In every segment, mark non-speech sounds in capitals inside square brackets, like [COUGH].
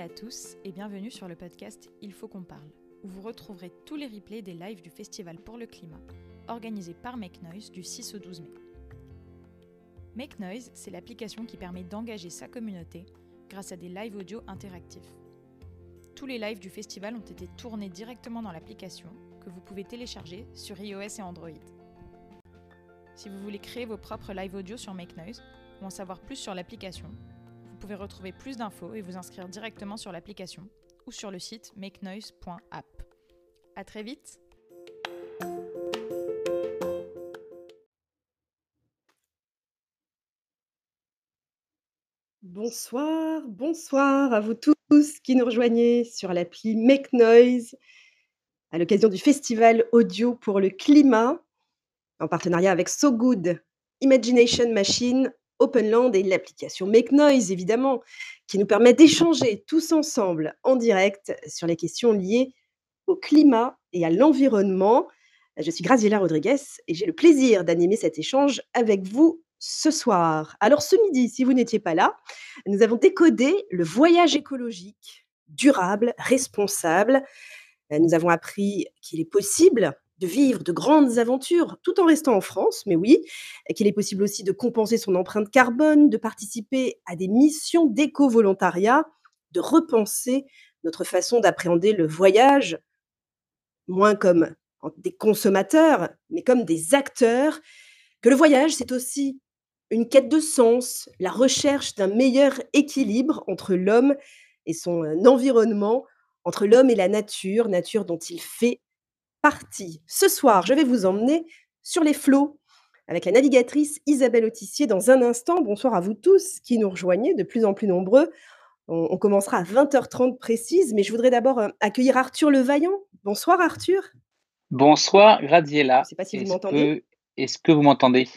à tous et bienvenue sur le podcast Il faut qu'on parle, où vous retrouverez tous les replays des lives du Festival pour le climat, organisé par Make Noise du 6 au 12 mai. Make Noise, c'est l'application qui permet d'engager sa communauté grâce à des lives audio interactifs. Tous les lives du festival ont été tournés directement dans l'application que vous pouvez télécharger sur iOS et Android. Si vous voulez créer vos propres lives audio sur Make Noise ou en savoir plus sur l'application, vous pouvez retrouver plus d'infos et vous inscrire directement sur l'application ou sur le site makenoise.app. À très vite Bonsoir, bonsoir à vous tous qui nous rejoignez sur l'appli Make Noise à l'occasion du festival audio pour le climat en partenariat avec So Good Imagination Machine Openland et l'application Make Noise, évidemment, qui nous permet d'échanger tous ensemble en direct sur les questions liées au climat et à l'environnement. Je suis Graziella Rodriguez et j'ai le plaisir d'animer cet échange avec vous ce soir. Alors ce midi, si vous n'étiez pas là, nous avons décodé le voyage écologique, durable, responsable. Nous avons appris qu'il est possible de vivre de grandes aventures tout en restant en France, mais oui, qu'il est possible aussi de compenser son empreinte carbone, de participer à des missions d'éco-volontariat, de repenser notre façon d'appréhender le voyage, moins comme des consommateurs, mais comme des acteurs, que le voyage, c'est aussi une quête de sens, la recherche d'un meilleur équilibre entre l'homme et son environnement, entre l'homme et la nature, nature dont il fait Ce soir, je vais vous emmener sur les flots avec la navigatrice Isabelle Autissier dans un instant. Bonsoir à vous tous qui nous rejoignez, de plus en plus nombreux. On, commencera à 20h30 précise, mais je voudrais d'abord euh, accueillir Arthur Levaillant. Bonsoir Arthur. Bonsoir Gradiela. Je ne sais pas si vous m'entendez. Est-ce que vous m'entendez?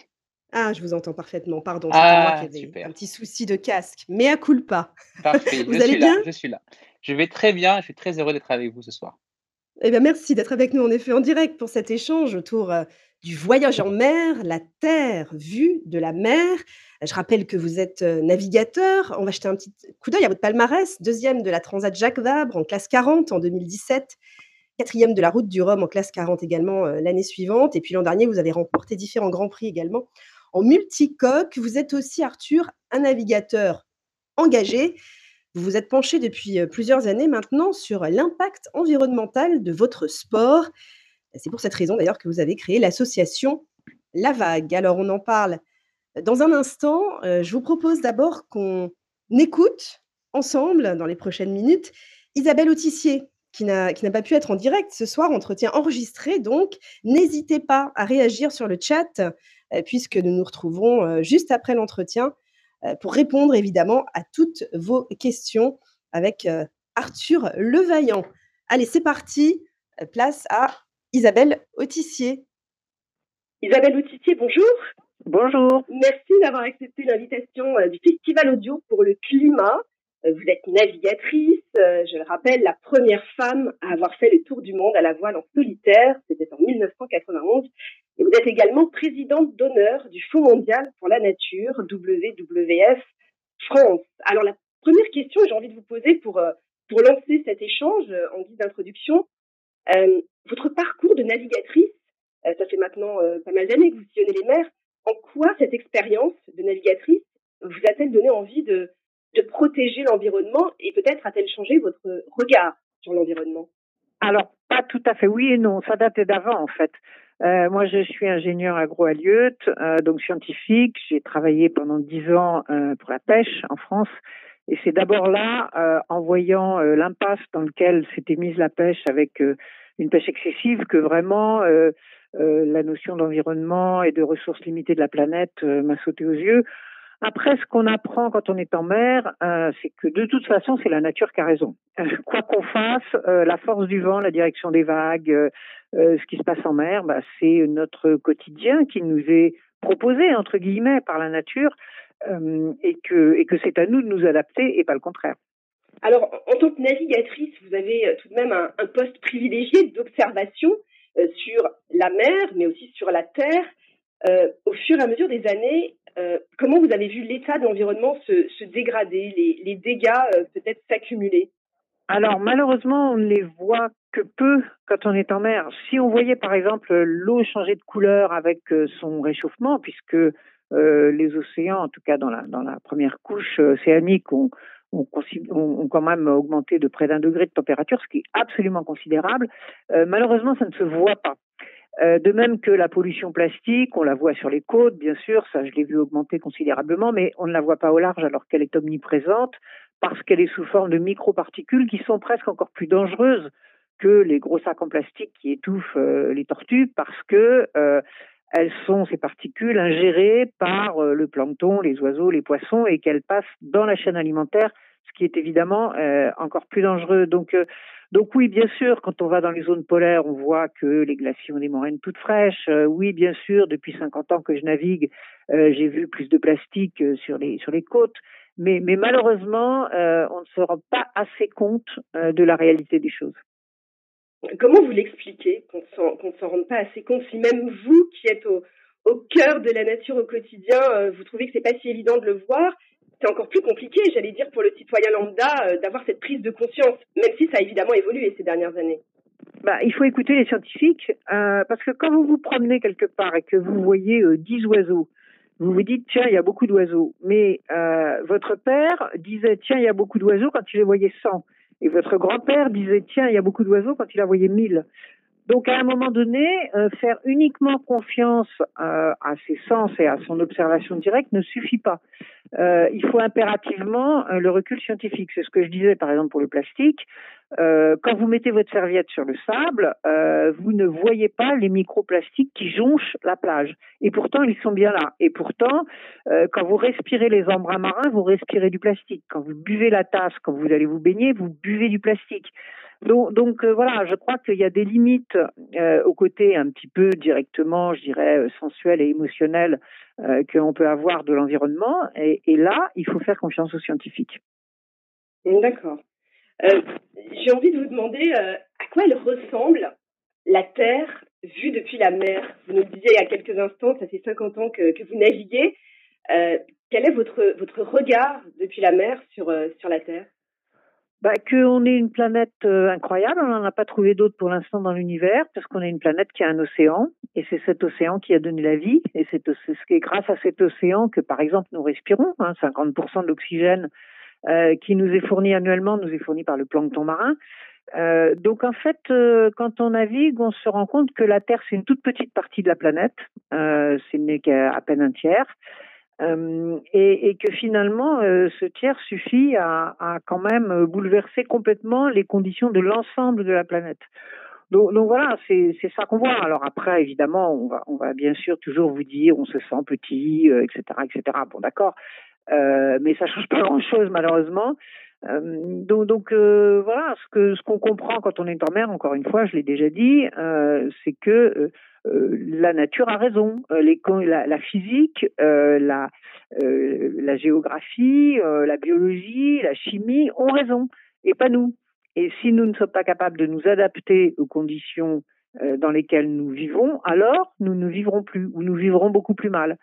Ah, je vous entends parfaitement. Pardon, c'est ah, moi qui avais un petit souci de casque. Mais à culpa. Parfait. [LAUGHS] vous je allez suis bien? là, Je suis là. Je vais très bien. Je suis très heureux d'être avec vous ce soir. Eh bien, merci d'être avec nous en effet en direct pour cet échange autour euh, du voyage en mer, la terre vue de la mer. Je rappelle que vous êtes euh, navigateur. On va jeter un petit coup d'œil à votre palmarès. Deuxième de la Transat Jacques Vabre en classe 40 en 2017. Quatrième de la Route du Rhum en classe 40 également euh, l'année suivante. Et puis l'an dernier, vous avez remporté différents grands prix également en multicoque. Vous êtes aussi, Arthur, un navigateur engagé. Vous vous êtes penché depuis plusieurs années maintenant sur l'impact environnemental de votre sport. C'est pour cette raison d'ailleurs que vous avez créé l'association La Vague. Alors on en parle dans un instant. Je vous propose d'abord qu'on écoute ensemble dans les prochaines minutes Isabelle Autissier qui n'a pas pu être en direct ce soir, entretien enregistré. Donc, n'hésitez pas à réagir sur le chat puisque nous nous retrouverons juste après l'entretien euh, pour répondre évidemment à toutes vos questions avec euh, Arthur Levaillant. Allez, c'est parti. Euh, place à Isabelle Autissier. Isabelle Autissier, bonjour. Bonjour. Merci d'avoir accepté l'invitation du Festival Audio pour le climat. Vous êtes navigatrice, je le rappelle, la première femme à avoir fait le tour du monde à la voile en solitaire, c'était en 1991. Et vous êtes également présidente d'honneur du Fonds mondial pour la nature, WWF France. Alors la première question que j'ai envie de vous poser pour, euh, pour lancer cet échange euh, en guise d'introduction, euh, votre parcours de navigatrice, ça fait maintenant pas mal d'années que vous sillonnez les mers, en quoi cette expérience de navigatrice vous a-t-elle donné envie de, de protéger l'environnement et peut-être a-t-elle changé votre regard sur l'environnement? Alors, pas tout à fait oui et non, ça datait d'avant en fait. Euh, moi, je suis ingénieur agro-alieute, euh, donc scientifique. J'ai travaillé pendant dix ans euh, pour la pêche en France. Et c'est d'abord là, en voyant l'impasse dans lequel s'était mise la pêche avec une pêche excessive, que vraiment la notion d'environnement et de ressources limitées de la planète m'a sauté aux yeux. Après, ce qu'on apprend quand on est en mer, euh, c'est que de toute façon, c'est la nature qui a raison. quoi qu'on fasse, euh, la force du vent, la direction des vagues, euh, ce qui se passe en mer, bah, c'est notre quotidien qui nous est proposé, entre guillemets, par la nature, et que, et que c'est à nous de nous adapter et pas le contraire. Alors, en tant que navigatrice, vous avez tout de même un, poste privilégié d'observation sur la mer, mais aussi sur la terre. Euh, au fur et à mesure des années, comment vous avez vu l'état de l'environnement se, dégrader, les, dégâts peut-être s'accumuler? Alors malheureusement, on ne les voit que peu quand on est en mer. Si on voyait par exemple l'eau changer de couleur avec euh, son réchauffement, puisque euh, les océans, en tout cas dans la, première couche océanique, ont, quand même augmenté de près d'un degré de température, ce qui est absolument considérable. Euh, malheureusement, ça ne se voit pas. De même que la pollution plastique, on la voit sur les côtes, bien sûr, ça je l'ai vu augmenter considérablement, mais on ne la voit pas au large alors qu'elle est omniprésente parce qu'elle est sous forme de microparticules qui sont presque encore plus dangereuses que les gros sacs en plastique qui étouffent euh, les tortues parce que euh, elles sont ces particules ingérées par euh, le plancton, les oiseaux, les poissons et qu'elles passent dans la chaîne alimentaire, ce qui est évidemment encore plus dangereux. Donc oui, bien sûr, quand on va dans les zones polaires, on voit que les glaciers ont des moraines toutes fraîches. oui, bien sûr, depuis 50 ans que je navigue, j'ai vu plus de plastique sur les sur les côtes. Mais, malheureusement, euh, on ne se rend pas assez compte euh, de la réalité des choses. Comment vous l'expliquez qu'on ne s'en rende pas assez compte si même vous qui êtes au, au cœur de la nature au quotidien, euh, vous trouvez que c'est pas si évident de le voir c'est encore plus compliqué, j'allais dire, pour le citoyen lambda d'avoir cette prise de conscience, même si ça a évidemment évolué ces dernières années. Bah, il faut écouter les scientifiques, parce que quand vous vous promenez quelque part et que vous voyez dix oiseaux, vous vous dites, tiens, il y a beaucoup d'oiseaux. Mais euh, votre père disait, tiens, il y a beaucoup d'oiseaux quand il les voyait 100. Et votre grand-père disait, tiens, il y a beaucoup d'oiseaux quand il en voyait 1000. Donc à un moment donné, euh, faire uniquement confiance euh, à ses sens et à son observation directe ne suffit pas. Euh, il faut impérativement le recul scientifique. C'est ce que je disais par exemple pour le plastique. quand vous mettez votre serviette sur le sable, vous ne voyez pas les microplastiques qui jonchent la plage. Et pourtant, ils sont bien là. Et pourtant, quand vous respirez les embruns marins, vous respirez du plastique. Quand vous buvez la tasse, quand vous allez vous baigner, vous buvez du plastique. Donc, euh, voilà, je crois qu'il y a des limites euh, au côté un petit peu directement, je dirais, euh, sensuel et émotionnel euh, qu'on peut avoir de l'environnement. Et, là, il faut faire confiance aux scientifiques. D'accord. J'ai envie de vous demander à quoi elle ressemble la Terre vue depuis la mer? Vous nous le disiez il y a quelques instants, ça fait 50 ans que, que vous naviguez. quel est votre, votre regard depuis la mer sur, sur la Terre? Bah, qu'on est une planète euh, incroyable, on n'en a pas trouvé d'autres pour l'instant dans l'univers, parce qu'on est une planète qui a un océan, et c'est cet océan qui a donné la vie, et c'est grâce à cet océan que, par exemple, nous respirons. Hein, 50% de l'oxygène euh, qui nous est fourni annuellement nous est fourni par le plancton marin. Euh, donc en fait, euh, quand on navigue, on se rend compte que la Terre c'est une toute petite partie de la planète, euh, ce n'est qu'à peine un tiers. Euh, et, et, que finalement, euh, ce tiers suffit à, à, quand même bouleverser complètement les conditions de l'ensemble de la planète. Donc, donc voilà, c'est ça qu'on voit. Alors après, évidemment, on va, on va bien sûr toujours vous dire, on se sent petit, euh, etc., etc. Bon, d'accord, euh, mais ça change pas grand-chose malheureusement. donc, donc voilà, ce que ce qu'on comprend quand on est en mer, encore une fois, je l'ai déjà dit, c'est que la nature a raison. Euh, la, physique, euh, la, géographie, la biologie, la chimie ont raison, et pas nous. Et si nous ne sommes pas capables de nous adapter aux conditions dans lesquelles nous vivons, alors nous ne vivrons plus, ou nous vivrons beaucoup plus mal.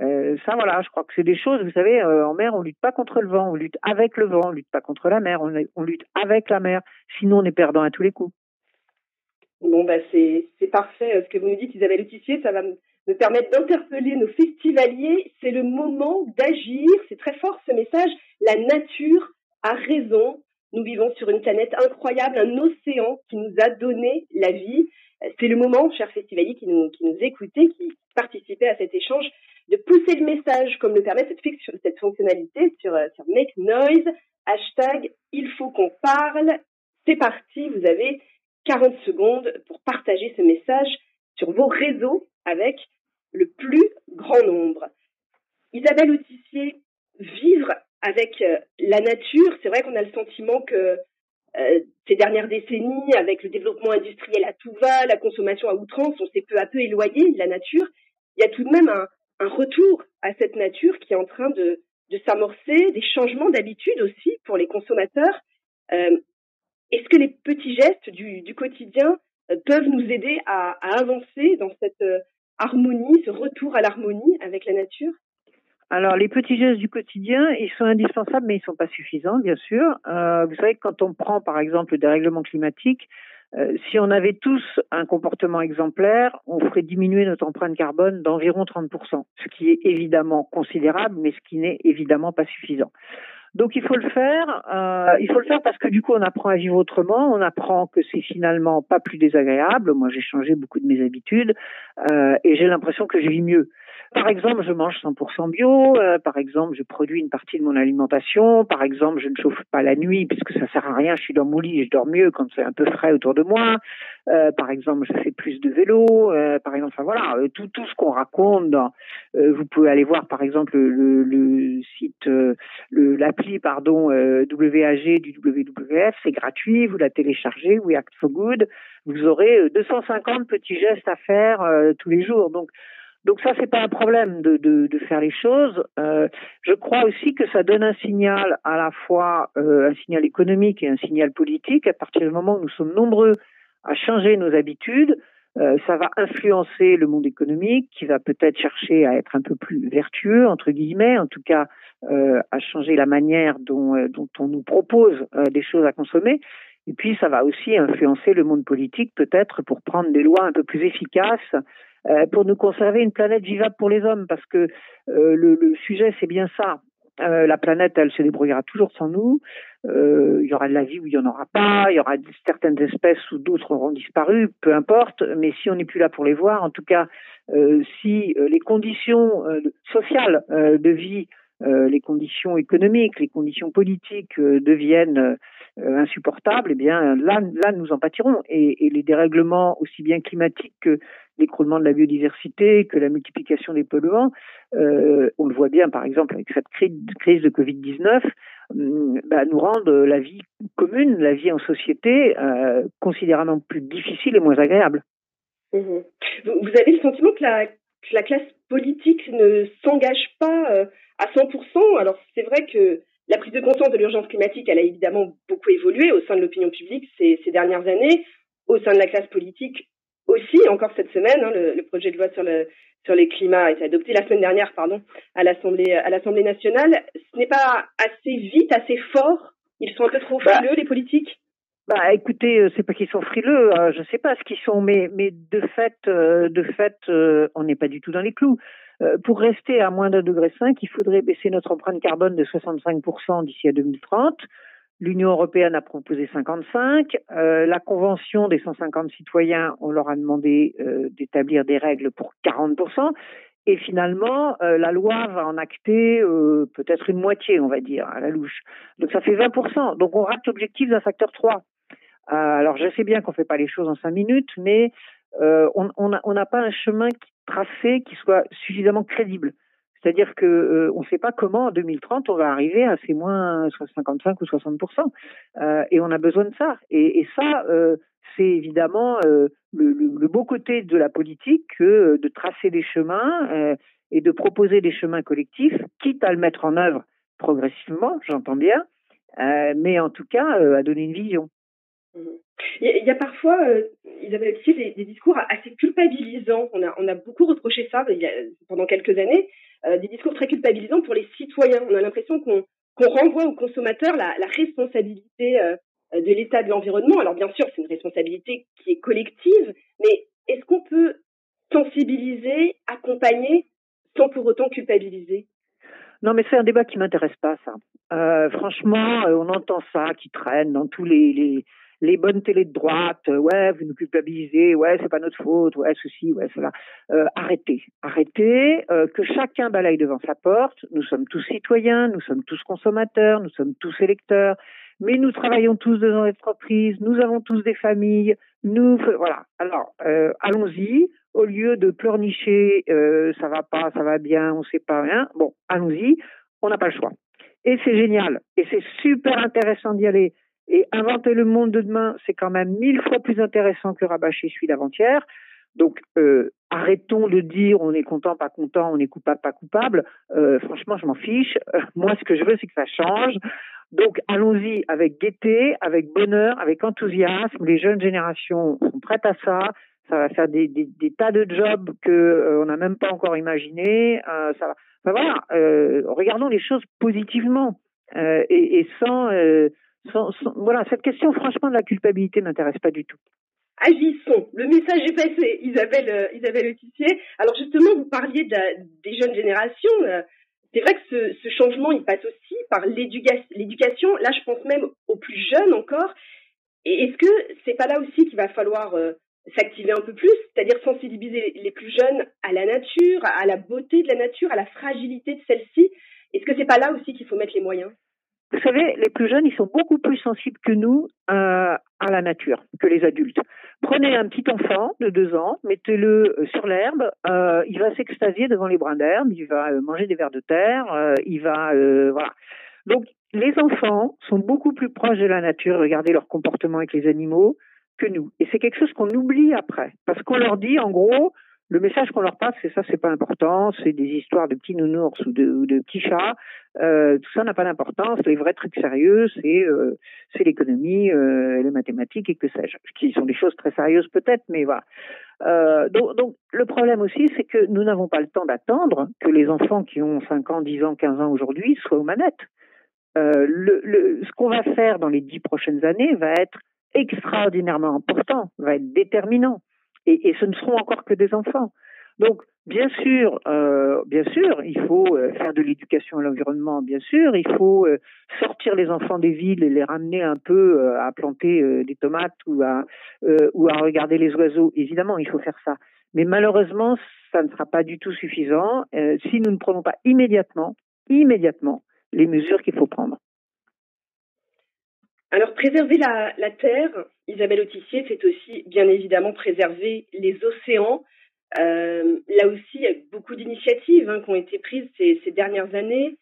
Euh, ça, voilà, je crois que c'est des choses, vous savez, en mer, on lutte pas contre le vent, on lutte avec le vent, on lutte pas contre la mer, on lutte avec la mer, sinon on est perdant à tous les coups. Bon, bah, c'est parfait euh, ce que vous nous dites, Isabelle Autissier. Ça va me, permettre d'interpeller nos festivaliers. C'est le moment d'agir. C'est très fort ce message. La nature a raison. Nous vivons sur une planète incroyable, un océan qui nous a donné la vie. Euh, c'est le moment, chers festivaliers qui nous, qui nous écoutez, qui participaient à cet échange, de pousser le message comme le permet cette, cette fonctionnalité sur, euh, sur Make Noise. Hashtag il faut qu'on parle. C'est parti. Vous avez 40 secondes pour partager ce message sur vos réseaux avec le plus grand nombre. Isabelle Autissier, vivre avec euh, la nature, c'est vrai qu'on a le sentiment que euh, ces dernières décennies, avec le développement industriel à tout va, la consommation à outrance, on s'est peu à peu éloigné de la nature. Il y a tout de même un, retour à cette nature qui est en train de, de s'amorcer, des changements d'habitude aussi pour les consommateurs. Euh, est-ce que les petits gestes du, quotidien euh, peuvent nous aider à, avancer dans cette euh, harmonie, ce retour à l'harmonie avec la nature? Alors, les petits gestes du quotidien, ils sont indispensables, mais ils ne sont pas suffisants, bien sûr. Euh, vous savez quand on prend, par exemple, des règlements climatiques, euh, si on avait tous un comportement exemplaire, on ferait diminuer notre empreinte carbone d'environ 30%, ce qui est évidemment considérable, mais ce qui n'est évidemment pas suffisant. Donc il faut le faire. Euh, il faut le faire parce que du coup on apprend à vivre autrement. On apprend que c'est finalement pas plus désagréable. Moi j'ai changé beaucoup de mes habitudes euh, et j'ai l'impression que je vis mieux. Par exemple, je mange 100% bio. Euh, par exemple, je produis une partie de mon alimentation. Par exemple, je ne chauffe pas la nuit puisque ça sert à rien. Je suis dans mon lit et je dors mieux quand c'est un peu frais autour de moi. Euh, par exemple, je fais plus de vélo. Euh, par exemple, enfin voilà, tout tout ce qu'on raconte. Dans, vous pouvez aller voir, par exemple, le, le site, le l'appli pardon WAG du WWF. C'est gratuit. Vous la téléchargez. We Act for Good. Vous aurez 250 petits gestes à faire tous les jours. Donc donc ça, c'est pas un problème de, de, de faire les choses. Euh, je crois aussi que ça donne un signal à la fois euh, un signal économique et un signal politique. À partir du moment où nous sommes nombreux à changer nos habitudes, euh, ça va influencer le monde économique, qui va peut-être chercher à être un peu plus vertueux entre guillemets, en tout cas euh, à changer la manière dont, euh, dont on nous propose des choses à consommer. Et puis ça va aussi influencer le monde politique peut-être pour prendre des lois un peu plus efficaces euh, pour nous conserver une planète vivable pour les hommes, parce que euh, le, sujet, c'est bien ça. Euh, la planète, elle se débrouillera toujours sans nous. Euh, il y aura de la vie où il n'y en aura pas. Il y aura certaines espèces où d'autres auront disparu, peu importe. Mais si on n'est plus là pour les voir, en tout cas, euh, si les conditions sociales de vie, les conditions économiques, les conditions politiques deviennent insupportables, eh bien là, là, nous en pâtirons. Et, les dérèglements aussi bien climatiques que l'écroulement de la biodiversité, que la multiplication des polluants. Euh, on le voit bien, par exemple, avec cette crise de Covid-19, hum, bah, nous rendent la vie commune, la vie en société, euh, considérablement plus difficile et moins agréable. Mmh vous, avez le sentiment que la, classe politique ne s'engage pas euh, à 100% Alors c'est vrai que la prise de conscience de l'urgence climatique, elle a évidemment beaucoup évolué au sein de l'opinion publique ces, ces dernières années. Au sein de la classe politique, aussi, encore cette semaine, hein, le, projet de loi sur le sur les climats a été adopté la semaine dernière, pardon, à l'Assemblée à l'Assemblée nationale. Ce n'est pas assez vite, assez fort. Ils sont un peu trop bah. frileux, les politiques? Bah, écoutez, euh, c'est pas qu'ils sont frileux, euh, je sais pas ce qu'ils sont, mais mais de fait, euh, de fait, on n'est pas du tout dans les clous. pour rester à moins d'un degré 5, il faudrait baisser notre empreinte carbone de 65% d'ici à 2030. L'Union européenne a proposé 55. Euh, la Convention des 150 citoyens, on leur a demandé euh, d'établir des règles pour 40%. Et finalement, euh, la loi va en acter euh, peut-être une moitié, on va dire, à la louche. Donc ça fait 20%. Donc on rate l'objectif d'un facteur 3. Alors je sais bien qu'on ne fait pas les choses en 5 minutes, mais on n'a on pas un chemin tracé qui soit suffisamment crédible. C'est-à-dire que euh, on ne sait pas comment en 2030 on va arriver à ces moins 55 ou 60% euh, et on a besoin de ça. Et, et ça, euh, c'est évidemment euh, le, le, beau côté de la politique que de tracer des chemins et de proposer des chemins collectifs, quitte à le mettre en œuvre progressivement, j'entends bien, mais en tout cas à donner une vision. Mmh. Il y a parfois, Isabelle des, des, discours assez culpabilisants. On a, beaucoup reproché ça pendant quelques années. Euh, des discours très culpabilisants pour les citoyens. On a l'impression qu'on renvoie aux consommateurs la, responsabilité euh, de l'état de l'environnement. Alors bien sûr, c'est une responsabilité qui est collective, mais est-ce qu'on peut sensibiliser, accompagner, sans pour autant culpabiliser? Non, mais c'est un débat qui m'intéresse pas, ça. Euh, franchement, on entend ça qui traîne dans tous les, les bonnes télés de droite, euh, ouais, vous nous culpabilisez, ouais, c'est pas notre faute, ouais, ceci, ouais, cela. Euh, arrêtez, arrêtez, euh, que chacun balaye devant sa porte. Nous sommes tous citoyens, nous sommes tous consommateurs, nous sommes tous électeurs, mais nous travaillons tous dans l'entreprise, nous avons tous des familles, nous, voilà. Alors, allons-y. Au lieu de pleurnicher, ça va pas, ça va bien, on sait pas rien. Bon, allons-y. On n'a pas le choix. Et c'est génial. Et c'est super intéressant d'y aller. Et inventer le monde de demain, c'est quand même mille fois plus intéressant que rabâcher celui d'avant-hier. Donc, euh, arrêtons de dire on est content, pas content, on est coupable, pas coupable. Euh, franchement, je m'en fiche. [LAUGHS] Moi, ce que je veux, c'est que ça change. Donc, allons-y avec gaieté, avec bonheur, avec enthousiasme. Les jeunes générations sont prêtes à ça. ça va faire des, tas de jobs que euh, on n'a même pas encore imaginé. Ça va. Enfin, voilà, regardons les choses positivement et sans, voilà, cette question franchement de la culpabilité m'intéresse pas du tout. Agissons. Le message est passé, Isabelle, Isabelle Autissier. Alors justement, vous parliez de, des jeunes générations. C'est vrai que ce, changement, il passe aussi par l'éducation. Là, je pense même aux plus jeunes encore. Est-ce que c'est pas là aussi qu'il va falloir euh, s'activer un peu plus, c'est-à-dire sensibiliser les plus jeunes à la nature, à la beauté de la nature, à la fragilité de celle-ci? Est-ce que c'est pas là aussi qu'il faut mettre les moyens? Vous savez, les plus jeunes, ils sont beaucoup plus sensibles que nous euh, à la nature, que les adultes. Prenez un petit enfant de deux ans, mettez-le euh, sur l'herbe, euh, il va s'extasier devant les brins d'herbe, il va manger des vers de terre, il va voilà. Donc les enfants sont beaucoup plus proches de la nature, regardez leur comportement avec les animaux, que nous. Et c'est quelque chose qu'on oublie après. Parce qu'on leur dit, en gros, le message qu'on leur passe, c'est ça, c'est pas important, c'est des histoires de petits nounours ou de, ou de petits chats. Euh, tout ça n'a pas d'importance. Les vrais trucs sérieux, c'est euh, c'est l'économie, euh, les mathématiques et que sais-je, qui sont des choses très sérieuses peut-être, mais voilà. Euh, donc, donc, le problème aussi, c'est que nous n'avons pas le temps d'attendre que les enfants qui ont 5 ans, 10 ans, 15 ans aujourd'hui soient aux manettes. Euh, le, le, ce qu'on va faire dans les dix prochaines années va être extraordinairement important, va être déterminant. Et, et ce ne seront encore que des enfants. Donc, bien sûr, euh, bien sûr, il faut euh, faire de l'éducation à l'environnement, bien sûr, il faut euh, sortir les enfants des villes et les ramener un peu euh, à planter euh, des tomates ou à ou à regarder les oiseaux. Évidemment, il faut faire ça. Mais malheureusement, ça ne sera pas du tout suffisant si nous ne prenons pas immédiatement, immédiatement, les mesures qu'il faut prendre. Alors, préserver la, Terre, Isabelle Autissier, c'est aussi bien évidemment préserver les océans. Euh, là aussi, il y a beaucoup d'initiatives hein, qui ont été prises ces, ces dernières années.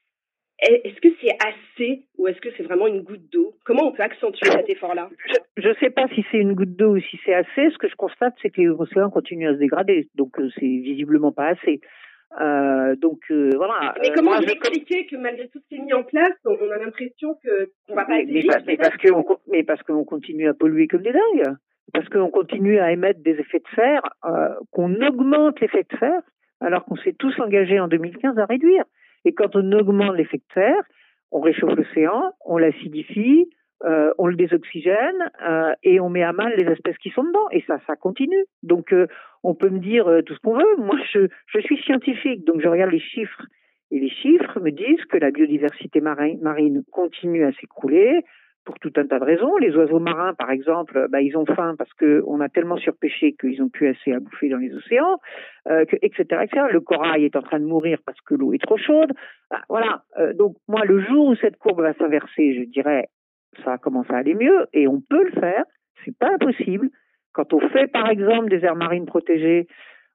Est-ce que c'est assez ou est-ce que c'est vraiment une goutte d'eau? Comment on peut accentuer cet effort-là? Je ne sais pas si c'est une goutte d'eau ou si c'est assez. Ce que je constate, c'est que les océans continuent à se dégrader. Donc, euh, c'est visiblement pas assez. Euh, donc euh, voilà. Mais comment Moi, vous expliquer que malgré tout ce qui est mis en place, on, a l'impression que qu'on va pas mais, mais parce, mais parce que on, mais parce qu'on continue à polluer comme des dingues, parce qu'on continue à émettre des effets de serre, euh, qu'on augmente l'effet de serre, alors qu'on s'est tous engagés en 2015 à réduire. Et quand on augmente l'effet de serre, on réchauffe l'océan, on l'acidifie, euh, on le désoxygène euh, et on met à mal les espèces qui sont dedans. Et ça, ça continue. Donc, euh, on peut me dire tout ce qu'on veut. Moi, je, je suis scientifique, donc je regarde les chiffres. Et les chiffres me disent que la biodiversité marine, marine continue à s'écrouler pour tout un tas de raisons. Les oiseaux marins, par exemple, bah, ils ont faim parce qu'on a tellement surpêché qu'ils n'ont plus assez à bouffer dans les océans, etc., etc. Le corail est en train de mourir parce que l'eau est trop chaude. Ah, voilà. Donc moi, le jour où cette courbe va s'inverser, je dirais, ça commence à aller mieux et on peut le faire. C'est pas impossible. Quand on fait, par exemple, des aires marines protégées,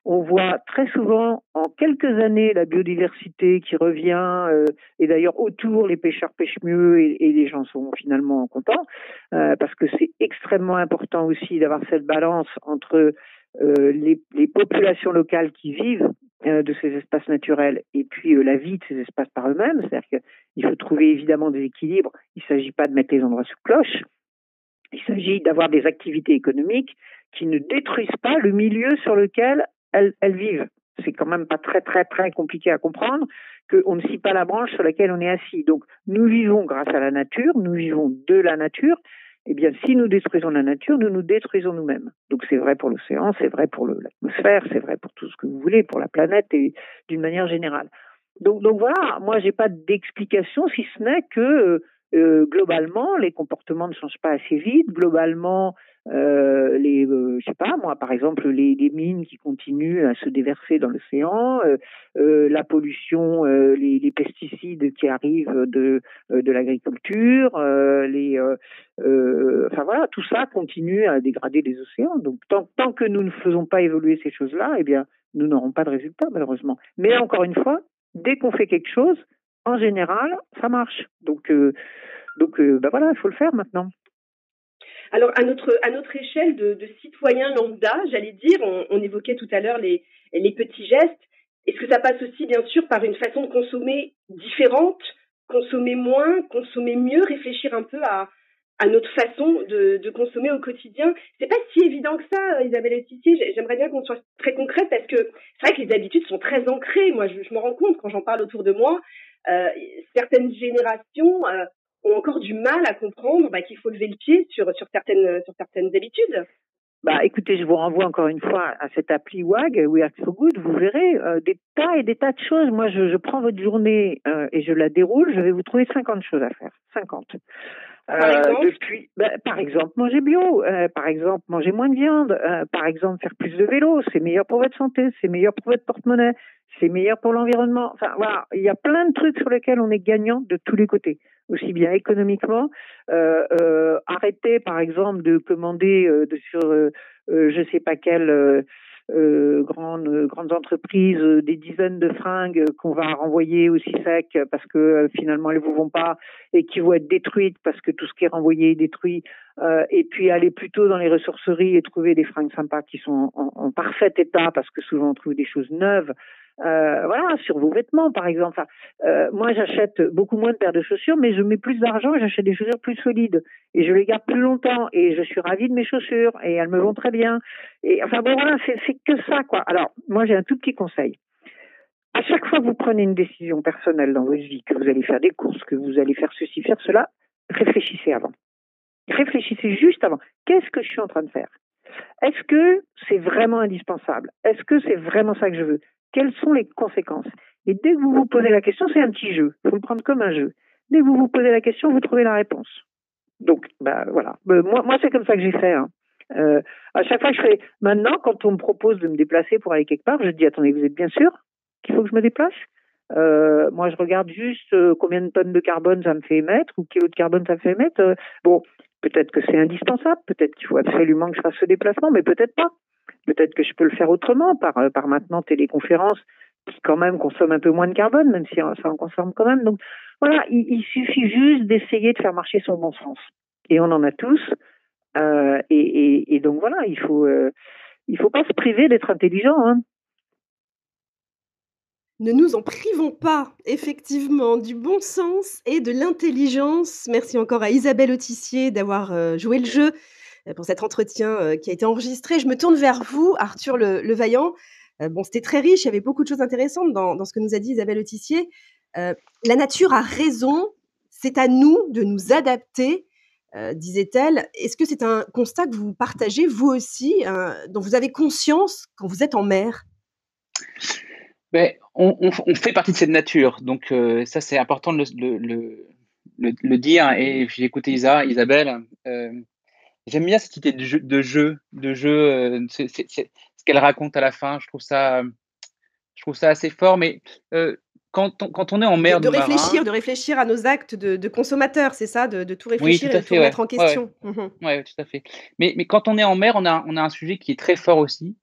on voit très souvent en quelques années la biodiversité qui revient euh, et d'ailleurs autour les pêcheurs pêchent mieux et, et les gens sont finalement contents euh, parce que c'est extrêmement important aussi d'avoir cette balance entre euh, les, les populations locales qui vivent de ces espaces naturels et puis euh, la vie de ces espaces par eux-mêmes. C'est-à-dire qu'il faut trouver évidemment des équilibres. Il ne s'agit pas de mettre les endroits sous cloche. Il s'agit d'avoir des activités économiques qui ne détruisent pas le milieu sur lequel elles, elles vivent. C'est quand même pas très très très compliqué à comprendre qu'on ne scie pas la branche sur laquelle on est assis. Donc nous vivons grâce à la nature, nous vivons de la nature. Eh bien, si nous détruisons la nature, nous nous détruisons nous-mêmes. Donc c'est vrai pour l'océan, c'est vrai pour l'atmosphère, c'est vrai pour tout ce que vous voulez, pour la planète et d'une manière générale. Donc, voilà, moi j'ai pas d'explication si ce n'est que euh, globalement les comportements ne changent pas assez vite. Globalement, euh, les, euh, je sais pas moi, par exemple les, mines qui continuent à se déverser dans l'océan, euh, la pollution, les, pesticides qui arrivent de de l'agriculture, les, enfin voilà, tout ça continue à dégrader les océans. Donc tant, que nous ne faisons pas évoluer ces choses-là, eh bien nous n'aurons pas de résultat malheureusement. Mais encore une fois, dès qu'on fait quelque chose, en général, ça marche. Donc donc ben voilà, il faut le faire maintenant. Alors, à notre, à notre échelle de, de citoyens lambda, j'allais dire, on, on évoquait tout à l'heure les, les petits gestes. Est-ce que ça passe aussi, bien sûr, par une façon de consommer différente, consommer moins, consommer mieux, réfléchir un peu à, à notre façon de, de consommer au quotidien? C'est pas si évident que ça, Isabelle Etissier. J'aimerais bien qu'on soit très concrète parce que c'est vrai que les habitudes sont très ancrées. Moi, je, je me rends compte quand j'en parle autour de moi, euh, certaines générations euh, ont encore du mal à comprendre bah, qu'il faut lever le pied sur, sur, certaines, sur certaines habitudes. Bah, écoutez, je vous renvoie encore une fois à cette appli WAG, We Are So Good. Vous verrez euh, des tas et des tas de choses. Moi, je, prends votre journée euh, et je la déroule. Je vais vous trouver 50 choses à faire. 50. Par exemple depuis, bah, par exemple, manger bio. euh, par exemple, manger moins de viande. euh, par exemple, faire plus de vélo. C'est meilleur pour votre santé. C'est meilleur pour votre porte-monnaie. C'est meilleur pour l'environnement. Enfin, voilà. Il y a plein de trucs sur lesquels on est gagnant de tous les côtés aussi bien économiquement. Euh, euh, arrêter, par exemple, de commander euh, de, sur euh, euh, je sais pas quelle euh, euh, grande, grandes entreprises euh, des dizaines de fringues qu'on va renvoyer aussi sec parce que euh, finalement elles vous vont pas et qui vont être détruites parce que tout ce qui est renvoyé est détruit. Euh, et puis aller plutôt dans les ressourceries et trouver des fringues sympas qui sont en parfait état parce que souvent on trouve des choses neuves. Euh, voilà, sur vos vêtements par exemple. Euh, moi, j'achète beaucoup moins de paires de chaussures, mais je mets plus d'argent et j'achète des chaussures plus solides et je les garde plus longtemps et je suis ravie de mes chaussures et elles me vont très bien. Et enfin bon, voilà, c'est c'est que ça quoi. Alors, moi, j'ai un tout petit conseil. À chaque fois que vous prenez une décision personnelle dans votre vie, que vous allez faire des courses, que vous allez faire ceci, faire cela, réfléchissez avant. Réfléchissez juste avant. Qu'est-ce que je suis en train de faire? Est-ce que c'est vraiment indispensable? Est-ce que c'est vraiment ça que je veux? Quelles sont les conséquences? Et dès que vous vous posez la question, c'est un petit jeu. Il faut le prendre comme un jeu. Dès que vous vous posez la question, vous trouvez la réponse. Donc, bah voilà. Euh, moi, c'est comme ça que j'ai fait. Hein. Euh, à chaque fois, je fais. Maintenant, quand on me propose de me déplacer pour aller quelque part, je dis attendez, vous êtes bien sûr qu'il faut que je me déplace? Euh, Moi, je regarde juste euh, combien de tonnes de carbone ça me fait émettre ou kilos de carbone ça me fait émettre. Bon, peut-être que c'est indispensable, peut-être qu'il faut absolument que je fasse ce déplacement, mais peut-être pas. Peut-être que je peux le faire autrement par euh, par maintenant téléconférence qui quand même consomme un peu moins de carbone, même si ça en consomme quand même. Donc voilà, il, suffit juste d'essayer de faire marcher son bon sens. Et on en a tous. Euh, et, donc voilà, il faut euh, faut pas se priver d'être intelligent. Hein. Ne nous en privons pas, effectivement, du bon sens et de l'intelligence. Merci encore à Isabelle Autissier d'avoir euh, joué le jeu euh, pour cet entretien euh, qui a été enregistré. Je me tourne vers vous, Arthur Le, le Vaillant. Euh, bon, c'était très riche, il y avait beaucoup de choses intéressantes dans, ce que nous a dit Isabelle Autissier. Euh, la nature a raison, c'est à nous de nous adapter, euh, disait-elle. Est-ce que c'est un constat que vous partagez, vous aussi, euh, dont vous avez conscience quand vous êtes en mer? Ben, on, fait partie de cette nature, donc euh, ça c'est important de le, dire. Et j'ai écouté Isa, Isabelle. J'aime bien cette idée de jeu, de jeu, de jeu euh, ce qu'elle raconte à la fin. Je trouve ça, je trouve ça assez fort. Mais euh, quand, on, quand on est en mer, de, de réfléchir, marin, de réfléchir à nos actes de, de consommateurs, c'est ça, de, de, tout réfléchir oui, tout et de tout ouais. mettre en question. Ouais. Mmh. ouais, tout à fait. Mais, mais quand on est en mer, on a, on a un sujet qui est très fort aussi.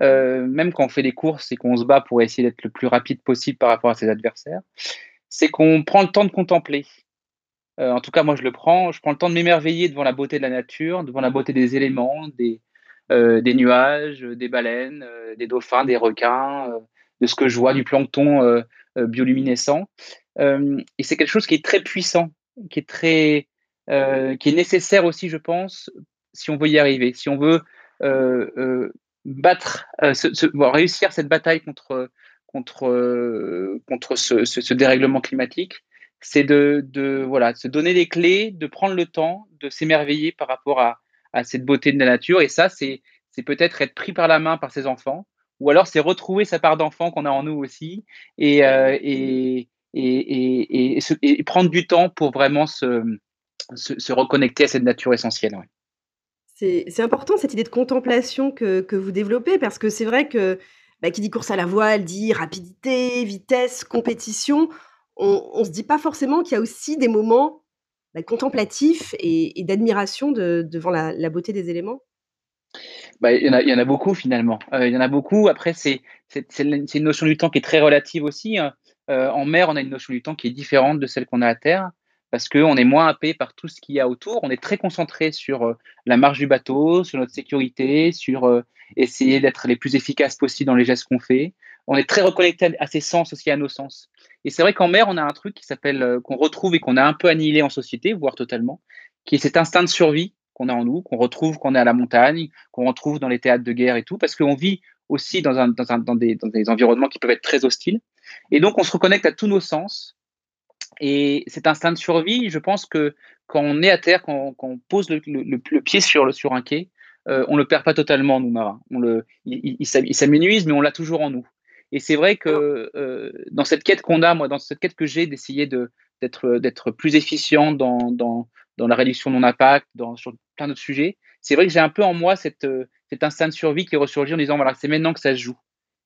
Euh, même quand on fait des courses et qu'on se bat pour essayer d'être le plus rapide possible par rapport à ses adversaires, c'est qu'on prend le temps de contempler. Euh, en tout cas, moi, je le prends. Je prends le temps de m'émerveiller devant la beauté de la nature, devant la beauté des éléments, des, euh, des nuages, des baleines, euh, des dauphins, des requins, de ce que je vois, du plancton bioluminescent. et c'est quelque chose qui est très puissant, qui est très, qui est nécessaire aussi, je pense, si on veut y arriver, si on veut battre, ce, ce, réussir cette bataille contre contre contre ce, ce, ce dérèglement climatique c'est de, de, voilà, se donner les clés, de prendre le temps, de s'émerveiller par rapport à, à, cette beauté de la nature. Et ça, c'est peut-être être pris par la main par ses enfants, ou alors c'est retrouver sa part d'enfant qu'on a en nous aussi, et, euh, et, et, et, prendre du temps pour vraiment se, se, se reconnecter à cette nature essentielle. Ouais. C'est important cette idée de contemplation que, que vous développez, parce que c'est vrai que bah, qui dit course à la voile dit rapidité, vitesse, compétition on ne se dit pas forcément qu'il y a aussi des moments bah, contemplatifs et, d'admiration de, devant la, beauté des éléments? Bah, il, y en a, beaucoup finalement. Euh, il y en a beaucoup. Après, c'est une notion du temps qui est très relative aussi. Hein. Euh, en mer, on a une notion du temps qui est différente de celle qu'on a à terre parce qu'on est moins happé par tout ce qu'il y a autour. On est très concentré sur euh, la marche du bateau, sur notre sécurité, sur essayer d'être les plus efficaces possible dans les gestes qu'on fait. On est très reconnecté à ses sens aussi, à nos sens. Et c'est vrai qu'en mer, on a un truc qui s'appelle, euh, qu'on retrouve et qu'on a un peu annihilé en société, voire totalement, qui est cet instinct de survie qu'on a en nous, qu'on retrouve quand on est à la montagne, qu'on retrouve dans les théâtres de guerre et tout, parce qu'on vit aussi dans, des, environnements qui peuvent être très hostiles. Et donc, on se reconnecte à tous nos sens. Et cet instinct de survie, je pense que quand on est à terre, quand, on pose le, pied sur un quai, euh, on ne le perd pas totalement, nous, marins. On le, il, il, il s'amenuise, mais on l'a toujours en nous. Et c'est vrai que euh, dans cette quête qu'on a, moi, dans cette quête que j'ai d'essayer d'être, d'être plus efficient dans, dans, dans la réduction de mon impact, dans, sur plein d'autres sujets, c'est vrai que j'ai un peu en moi cette, cet instinct de survie qui ressurgit en disant voilà, c'est maintenant que ça se joue.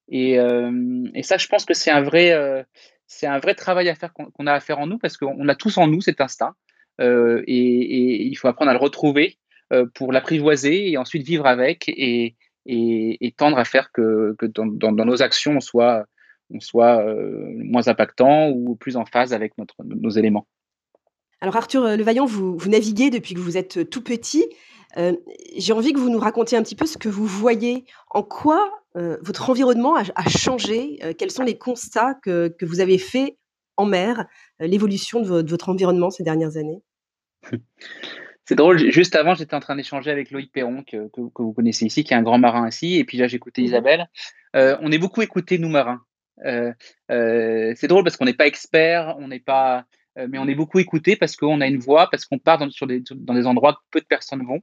Et, euh, et ça, je pense que c'est un vrai, euh, c'est un vrai travail à faire qu'on a à faire en nous parce qu'on a tous en nous cet instinct euh, et, et, il faut apprendre à le retrouver euh, pour l'apprivoiser et ensuite vivre avec et, et, tendre à faire que, que dans, dans, dans, nos actions on soit, on soit euh, moins impactant ou plus en phase avec notre, nos éléments. Alors Arthur Levaillant, vous, vous naviguez depuis que vous êtes tout petit. Euh, j'ai envie que vous nous racontiez un petit peu ce que vous voyez. En quoi euh, votre environnement a, a changé? Euh, Quels sont les constats que, que, vous avez faits en mer, l'évolution de, de, votre environnement ces dernières années? [LAUGHS] C'est drôle, juste avant, j'étais en train d'échanger avec Loïc Perron, que, que, que, vous connaissez ici, qui est un grand marin ici, et puis là, j'écoutais mmh. Isabelle. on est beaucoup écouté, nous, marins. c'est drôle parce qu'on n'est pas expert, on n'est pas euh, mais on est beaucoup écouté parce qu'on a une voix, parce qu'on part dans, sur des, dans des endroits que peu de personnes vont.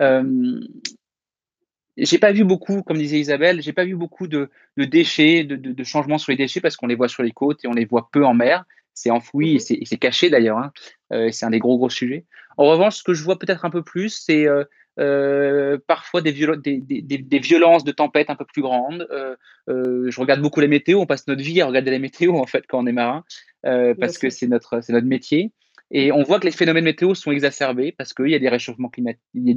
Euh, j'ai pas vu beaucoup, comme disait Isabelle, j'ai pas vu beaucoup de, de déchets, de, de, de, changements sur les déchets parce qu'on les voit sur les côtes et on les voit peu en mer. C'est enfoui et c'est caché d'ailleurs. Hein. Euh, c'est un des gros gros sujets. En revanche, ce que je vois peut-être un peu plus, c'est euh, euh, parfois des, viol des, des, des, violences de tempête un peu plus grandes. Je regarde beaucoup les météos. On passe notre vie à regarder les météos en fait quand on est marin, parce que c'est notre c'est notre métier. Et on voit que les phénomènes météo sont exacerbés parce qu'il y a du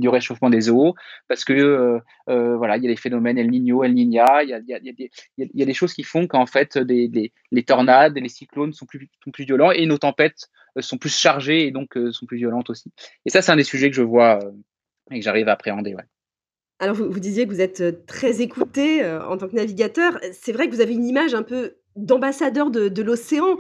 réchauffement des eaux, parce que euh, euh, voilà, il y a des phénomènes El Niño, El Niña, il y a, des, choses qui font qu'en fait les tornades, les cyclones sont plus, sont plus violents et nos tempêtes sont plus chargées et donc sont plus violentes aussi. Et ça, c'est un des sujets que je vois et que j'arrive à appréhender. Alors, vous, disiez que vous êtes très écouté euh, en tant que navigateur. C'est vrai que vous avez une image un peu d'ambassadeur de, l'océan euh,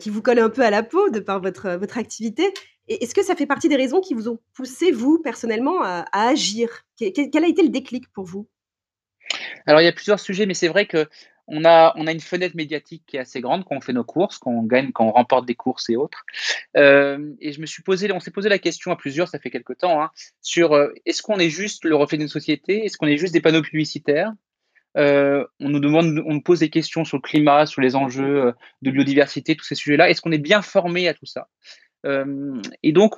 qui vous colle un peu à la peau de par votre, votre activité. Est-ce que ça fait partie des raisons qui vous ont poussé, vous, personnellement, à, agir? Quel, a été le déclic pour vous? Alors, il y a plusieurs sujets, mais c'est vrai que on a, on a une fenêtre médiatique qui est assez grande quand on fait nos courses, quand on gagne, quand on remporte des courses et autres. Euh, et je me suis posé, on s'est posé la question à plusieurs, ça fait quelque temps, hein, sur euh, est-ce qu'on est juste le reflet d'une société, est-ce qu'on est juste des panneaux publicitaires? Euh, on nous demande, on nous pose des questions sur le climat, sur les enjeux euh, de biodiversité, tous ces sujets-là. Est-ce qu'on est bien formé à tout ça? Euh, Et donc,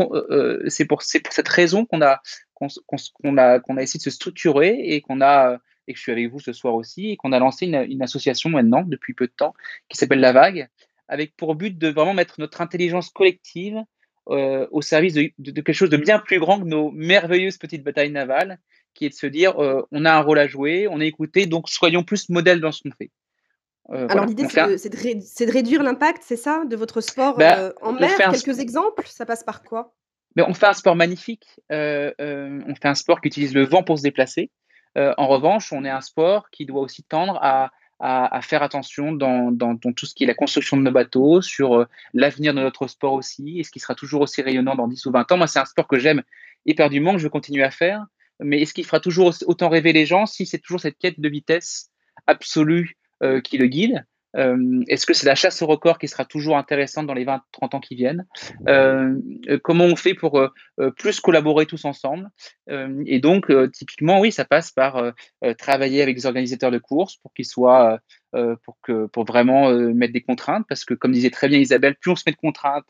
c'est pour, cette raison qu'on a, a, essayé de se structurer et qu'on a et que je suis avec vous ce soir aussi, et qu'on a lancé une, association maintenant, depuis peu de temps, qui s'appelle La Vague, avec pour but de vraiment mettre notre intelligence collective au service de, quelque chose de bien plus grand que nos merveilleuses petites batailles navales, qui est de se dire, euh, on a un rôle à jouer, on est écouté, donc soyons plus modèles dans ce qu'on fait. Euh, Alors voilà. l'idée, c'est de, de, de, réduire l'impact, c'est ça, de votre sport ben, en mer? Quelques exemples? Ça passe par quoi? Mais on fait un sport magnifique. Euh, euh, on fait un sport qui utilise le vent pour se déplacer. Euh, en revanche, on est un sport qui doit aussi tendre à, à, à faire attention dans, dans, dans, tout ce qui est la construction de nos bateaux, sur euh, l'avenir de notre sport aussi, et ce qui sera toujours aussi rayonnant dans 10 ou 20 ans. Moi, c'est un sport que j'aime éperdument, que je veux continuer à faire, mais est-ce qu'il fera toujours autant rêver les gens si c'est toujours cette quête de vitesse absolue euh, qui le guide? Euh, Est-ce que c'est la chasse au record qui sera toujours intéressante dans les 20-30 ans qui viennent? Euh, Comment on fait pour plus collaborer tous ensemble? Et donc, typiquement, oui, ça passe par travailler avec des organisateurs de courses pour qu'ils soient, pour, que, pour vraiment mettre des contraintes, parce que comme disait très bien Isabelle, plus on se met de contraintes,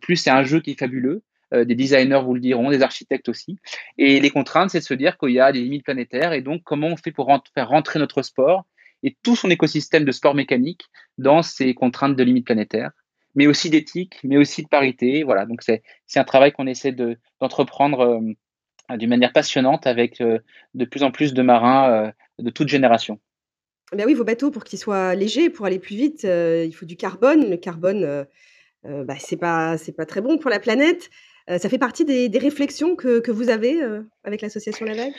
plus c'est un jeu qui est fabuleux. Des designers vous le diront, des architectes aussi. Et les contraintes, c'est de se dire qu'il y a des limites planétaires et donc comment on fait pour faire rentrer notre sport et tout son écosystème de sport mécanique dans ces contraintes de limites planétaires, mais aussi d'éthique, mais aussi de parité. Voilà, donc c'est un travail qu'on essaie d'entreprendre de, euh, d'une manière passionnante avec euh, de plus en plus de marins euh, de toute génération. Ben oui, vos bateaux, pour qu'ils soient légers, pour aller plus vite, euh, il faut du carbone. Le carbone, euh, euh, bah, c'est pas, pas très bon pour la planète. Ça fait partie des, réflexions que, vous avez avec l'association La Vague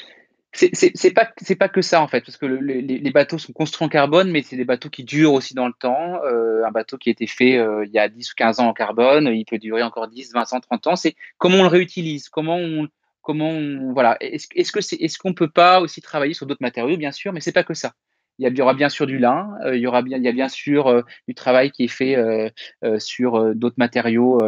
c'est pas c'est pas que ça en fait parce que les, bateaux sont construits en carbone mais c'est des bateaux qui durent aussi dans le temps. Euh, un bateau qui a été fait euh, il y a 10 ou 15 ans en carbone il peut durer encore 10 20 ans 30 ans. C'est comment on le réutilise comment on comment voilà. Est-ce est-ce que c'est est-ce qu'on peut pas aussi travailler sur d'autres matériaux? Bien sûr mais c'est pas que ça il y, aura bien sûr du lin, euh, il y aura bien, il y a bien sûr du travail qui est fait sur d'autres matériaux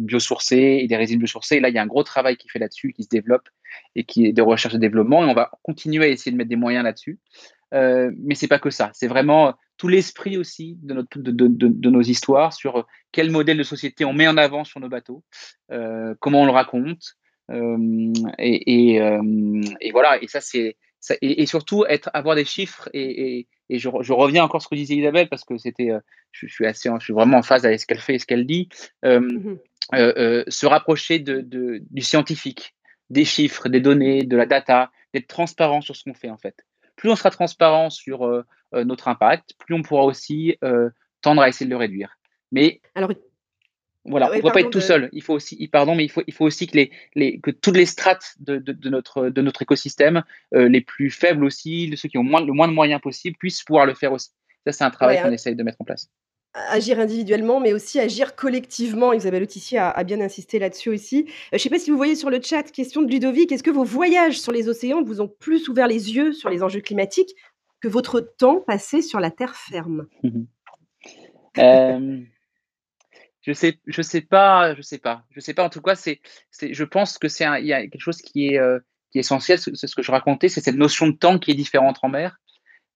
biosourcés et des résines biosourcées. Là, il y a un gros travail qui est fait là-dessus, qui se développe et qui est de recherche et développement. Et on va continuer à essayer de mettre des moyens là-dessus. Euh, mais c'est pas que ça. C'est vraiment tout l'esprit aussi de, notre, de, de, de, nos histoires sur quel modèle de société on met en avant sur nos bateaux, euh, comment on le raconte. Euh, et, et, euh, et, voilà. Et ça, c'est et, et, surtout être avoir des chiffres et, et je, je, reviens encore sur ce que disait Isabelle parce que c'était euh, je, je, suis assez je suis vraiment en phase avec ce qu'elle fait et ce qu'elle dit euh, mmh se rapprocher de, du scientifique des chiffres, des données, de la data, d'être transparent sur ce qu'on fait en fait. Plus on sera transparent sur euh, euh, notre impact, plus on pourra aussi euh, tendre à essayer de le réduire. Mais Alors, voilà, on ne peut pas être tout seul. Il faut aussi, pardon, mais il faut, il faut aussi que, les, les, que toutes les strates de, de, de, notre, de notre écosystème, les plus faibles aussi, ceux qui ont moins, le moins de moyens possible, puissent pouvoir le faire aussi. Ça, c'est un travail ouais, qu'on hein. essaye de mettre en place agir individuellement, mais aussi agir collectivement. Isabelle Autissier a, a bien insisté là-dessus aussi. Euh, je ne sais pas si vous voyez sur le chat, question de Ludovic, est-ce que vos voyages sur les océans vous ont plus ouvert les yeux sur les enjeux climatiques que votre temps passé sur la terre ferme? [LAUGHS] Euh, Je sais, je sais pas, je sais pas, je sais pas. En tout cas, c'est, je pense que c'est, il y a quelque chose qui est, euh, qui est essentiel. C'est ce que je racontais, c'est cette notion de temps qui est différente en mer.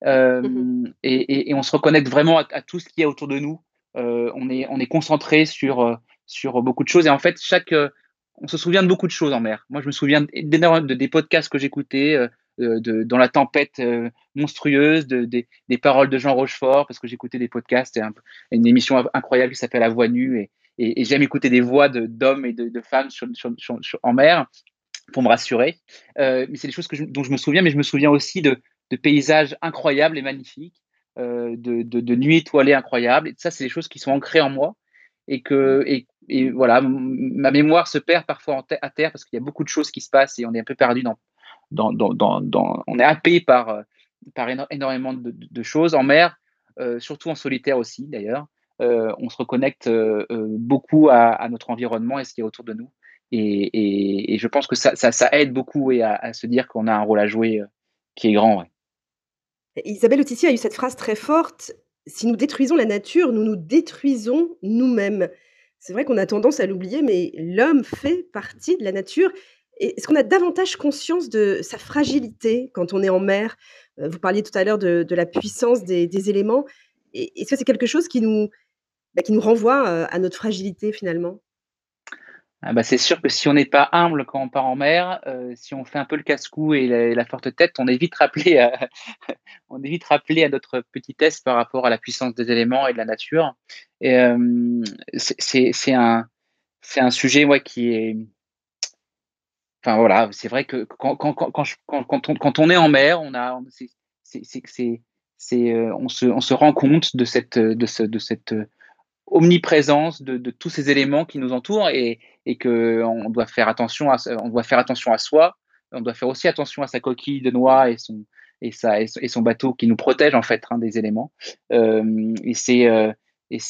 Euh, mmh et, et, et, on se reconnecte vraiment à, à tout ce qu'il y a autour de nous. Euh, on est, on est concentré sur, euh, sur beaucoup de choses. Et en fait, chaque, on se souvient de beaucoup de choses en mer. Moi, je me souviens de, des podcasts que j'écoutais de, dans la tempête monstrueuse, de, des, paroles de Jean Rochefort, parce que j'écoutais des podcasts, et une émission incroyable qui s'appelle La Voix Nue, et, j'aime écouter des voix d'hommes et de, femmes en mer pour me rassurer. Euh, mais c'est des choses dont je me souviens, mais je me souviens aussi de, paysages incroyables et magnifiques, euh, de, nuits étoilées incroyables. Et ça, c'est des choses qui sont ancrées en moi. Et que, voilà, ma mémoire se perd parfois à terre parce qu'il y a beaucoup de choses qui se passent et on est un peu perdu dans, on est happé par, par énormément de, choses en mer, euh, surtout en solitaire aussi d'ailleurs. Euh, on se reconnecte euh, euh, beaucoup à, notre environnement et ce qui est autour de nous. Et, je pense que ça, aide beaucoup et à, se dire qu'on a un rôle à jouer euh, qui est grand. Isabelle Autissier a eu cette phrase très forte si nous détruisons la nature, nous nous détruisons nous-mêmes. C'est vrai qu'on a tendance à l'oublier, mais l'homme fait partie de la nature. Est-ce qu'on a davantage conscience de sa fragilité quand on est en mer? Euh, Vous parliez tout à l'heure de, la puissance des, éléments. Est-ce que c'est quelque chose qui nous, bah, qui nous renvoie euh, à notre fragilité finalement? Ah bah c'est sûr que si on n'est pas humble quand on part en mer, euh, si on fait un peu le casse-cou et la, forte tête, on est vite rappelé à, [LAUGHS] on à notre petitesse par rapport à la puissance des éléments et de la nature. C'est un, un sujet ouais, qui est, enfin voilà, c'est vrai que quand, quand, quand, quand, on, quand on est en mer, on a, euh, on se, rend compte de cette, de ce, de cette omniprésence de, de, tous ces éléments qui nous entourent et, et que on doit faire attention à on doit faire attention à soi on doit faire aussi attention à sa coquille de noix et son et sa et son bateau qui nous protège en fait hein, des éléments. Euh, et c'est euh,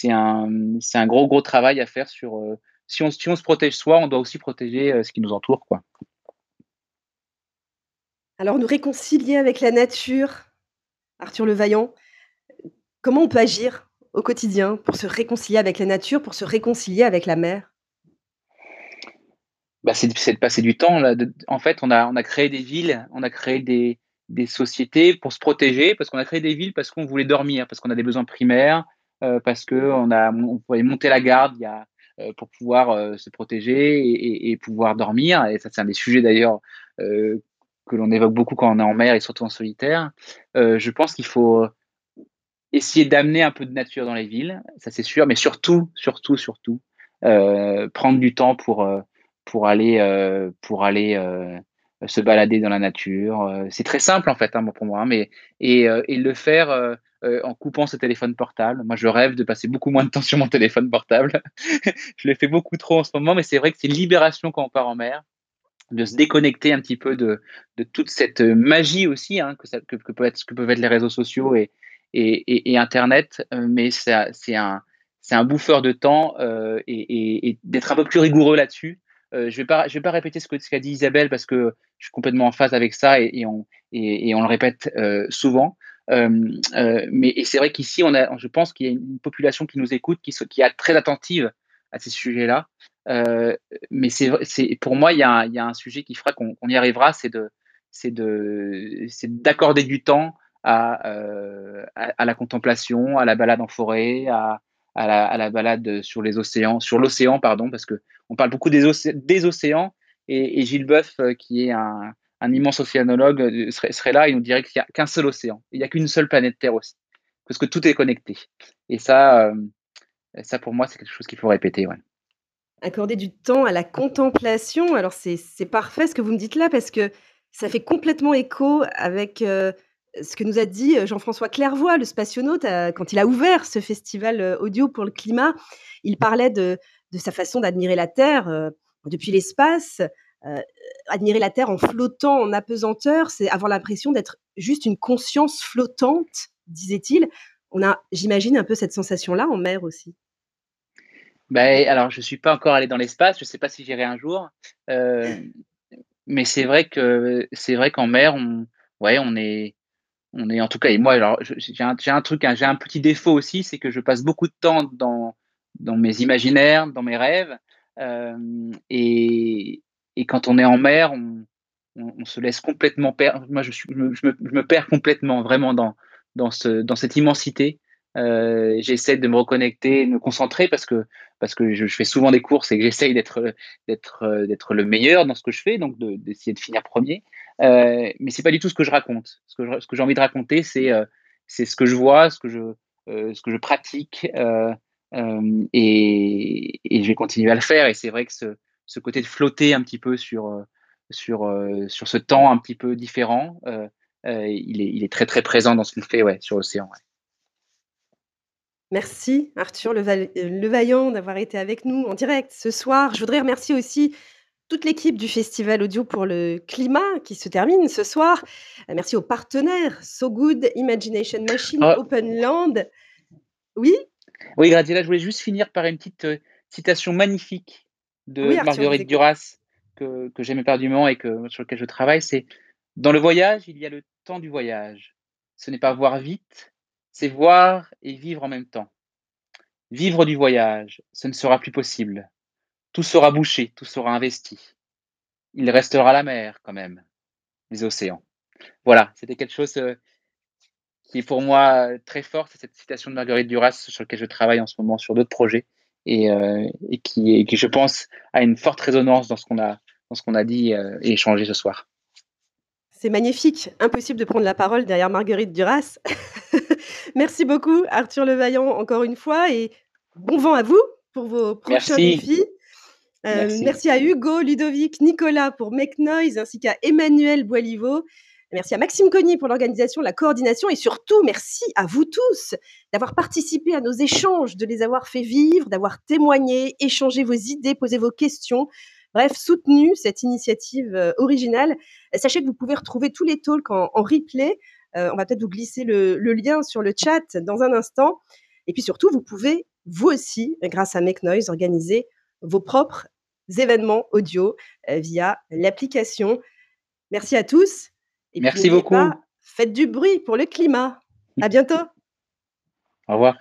un un gros gros travail à faire sur euh, si on si on se protège soi on doit aussi protéger euh, ce qui nous entoure quoi alors nous réconcilier avec la nature Arthur Le Vaillant comment on peut agir au quotidien pour se réconcilier avec la nature, pour se réconcilier avec la mer? Bah, c'est, de passer du temps. Là. De, en fait, on a, on a créé des villes, on a créé des, des sociétés pour se protéger, parce qu'on a créé des villes parce qu'on voulait dormir, parce qu'on a des besoins primaires, euh, parce qu'on on pouvait monter la garde il y a, pour pouvoir euh, se protéger et, pouvoir dormir. Et ça, c'est un des sujets d'ailleurs euh, que l'on évoque beaucoup quand on est en mer et surtout en solitaire. Euh, je pense qu'il faut essayer d'amener un peu de nature dans les villes, ça c'est sûr, mais surtout, surtout, surtout, euh, prendre du temps pour, euh, pour aller, euh, pour aller euh, se balader dans la nature. Euh, c'est très simple en fait hein, pour moi, hein, mais et, euh, et le faire en coupant ce téléphone portable. Moi, je rêve de passer beaucoup moins de temps sur mon téléphone portable. [LAUGHS] je le fais beaucoup trop en ce moment, mais c'est vrai que c'est une libération quand on part en mer. de se déconnecter un petit peu de, de toute cette magie aussi hein, que, que, peut être, peuvent être les réseaux sociaux et, et, et, Internet, euh, mais c'est un, un bouffeur de temps euh, et, et d'être un peu plus rigoureux là-dessus. Euh, je ne vais, pas, répéter ce qu'a dit Isabelle parce que je suis complètement en phase avec ça et, on, le répète souvent. mais c'est vrai qu'ici, on a, je pense qu'il y a une population qui nous écoute, qui, est très attentive à ces sujets-là. Euh, mais pour moi, il y, a un, sujet qui fera qu'on, y arrivera, c'est de, c'est de, c'est d'accorder du temps à, euh, à, la contemplation, à la balade en forêt, à, à, la, balade sur les océans, sur l'océan, pardon, parce que on parle beaucoup des, océans. Et, et, Gilles Boeuf, euh, qui est un, immense océanologue, serait, serait, là, il nous dirait qu'il n'y a qu'un seul océan. Il n'y a qu'une seule planète Terre aussi, parce que tout est connecté. Et ça, ça pour moi, c'est quelque chose qu'il faut répéter. Accorder du temps à la contemplation, alors c'est parfait ce que vous me dites là parce que ça fait complètement écho avec, euh, ce que nous a dit, euh, Jean-François Clairvoy, le spationaute, euh, quand il a ouvert ce festival, audio pour le climat. Il parlait de sa façon d'admirer la Terre, depuis l'espace. admirer la Terre en flottant, en apesanteur, c'est avoir l'impression d'être juste une conscience flottante, disait-il. On a, j'imagine, un peu cette sensation-là en mer aussi. Ben, alors, je ne suis pas encore allé dans l'espace, je ne sais pas si j'irai un jour. Euh, mais c'est vrai que c'est vrai qu'en mer, ouais, on est, on est en tout cas, et moi, alors, j'ai un, un, truc, j'ai un petit défaut aussi, c'est que je passe beaucoup de temps dans, dans mes imaginaires, dans mes rêves. Euh, et, et, quand on est en mer, on, on, se laisse complètement perdre. Moi, je, suis, je, me, je, me, perds complètement, vraiment, dans, dans, ce, dans cette immensité. Euh, j'essaie de me reconnecter, de me concentrer parce que parce que je, fais souvent des courses et que j'essaye d'être d'être d'être le meilleur dans ce que je fais, donc d'essayer de, finir premier. Euh, mais c'est pas du tout ce que je raconte. Ce que j'ai envie de raconter, c'est euh, c'est ce que je vois, ce que je euh, ce que je pratique et, je vais continuer à le faire. Et c'est vrai que ce, ce côté de flotter un petit peu sur sur sur ce temps un petit peu différent, il est il est très très présent dans ce qu'il fait, ouais, sur l'océan. Merci Arthur Levaillant d'avoir été avec nous en direct ce soir. Je voudrais remercier aussi toute l'équipe du Festival Audio pour le Climat qui se termine ce soir. Euh, merci aux partenaires So Good, Imagination Machine, Ah. Open Land. Oui? Oui, Graziella, je voulais juste finir par une petite euh, citation magnifique de Oui, Marguerite. Duras que, que j'aime éperdument et que, sur lequel je travaille. C'est dans le voyage, il y a le temps du voyage. Ce n'est pas voir vite, c'est voir et vivre en même temps. Vivre du voyage, ce ne sera plus possible. Tout sera bouché, tout sera investi. Il restera la mer quand même, les océans. Voilà, c'était quelque chose euh, qui est pour moi euh, très fort, c'est cette citation de Marguerite Duras sur laquelle je travaille en ce moment sur d'autres projets et, euh, et, qui, et qui, je pense, a une forte résonance dans ce qu'on a, dans ce qu'on a dit euh, et échangé ce soir. C'est magnifique. Impossible de prendre la parole derrière Marguerite Duras. [LAUGHS] Merci beaucoup, Arthur Levaillant, encore une fois, et bon vent à vous pour vos prochains Merci. défis. Euh, Merci. merci à Hugo, Ludovic, Nicolas pour Make Noise, ainsi qu'à Emmanuel Boiliveau. Merci à Maxime Cogny pour l'organisation, la coordination et surtout merci à vous tous d'avoir participé à nos échanges, de les avoir fait vivre, d'avoir témoigné, échangé vos idées, posé vos questions. Bref, soutenu cette initiative euh, originale. Sachez que vous pouvez retrouver tous les talks en, en replay. Euh, on va peut-être vous glisser le, le lien sur le chat dans un instant. Et puis surtout, vous pouvez, vous aussi, grâce à Make Noise, organiser vos propres événements audio euh, via l'application. Merci à tous. Et Merci n'oubliez beaucoup. pas, faites du bruit pour le climat. À bientôt. [LAUGHS] Au revoir.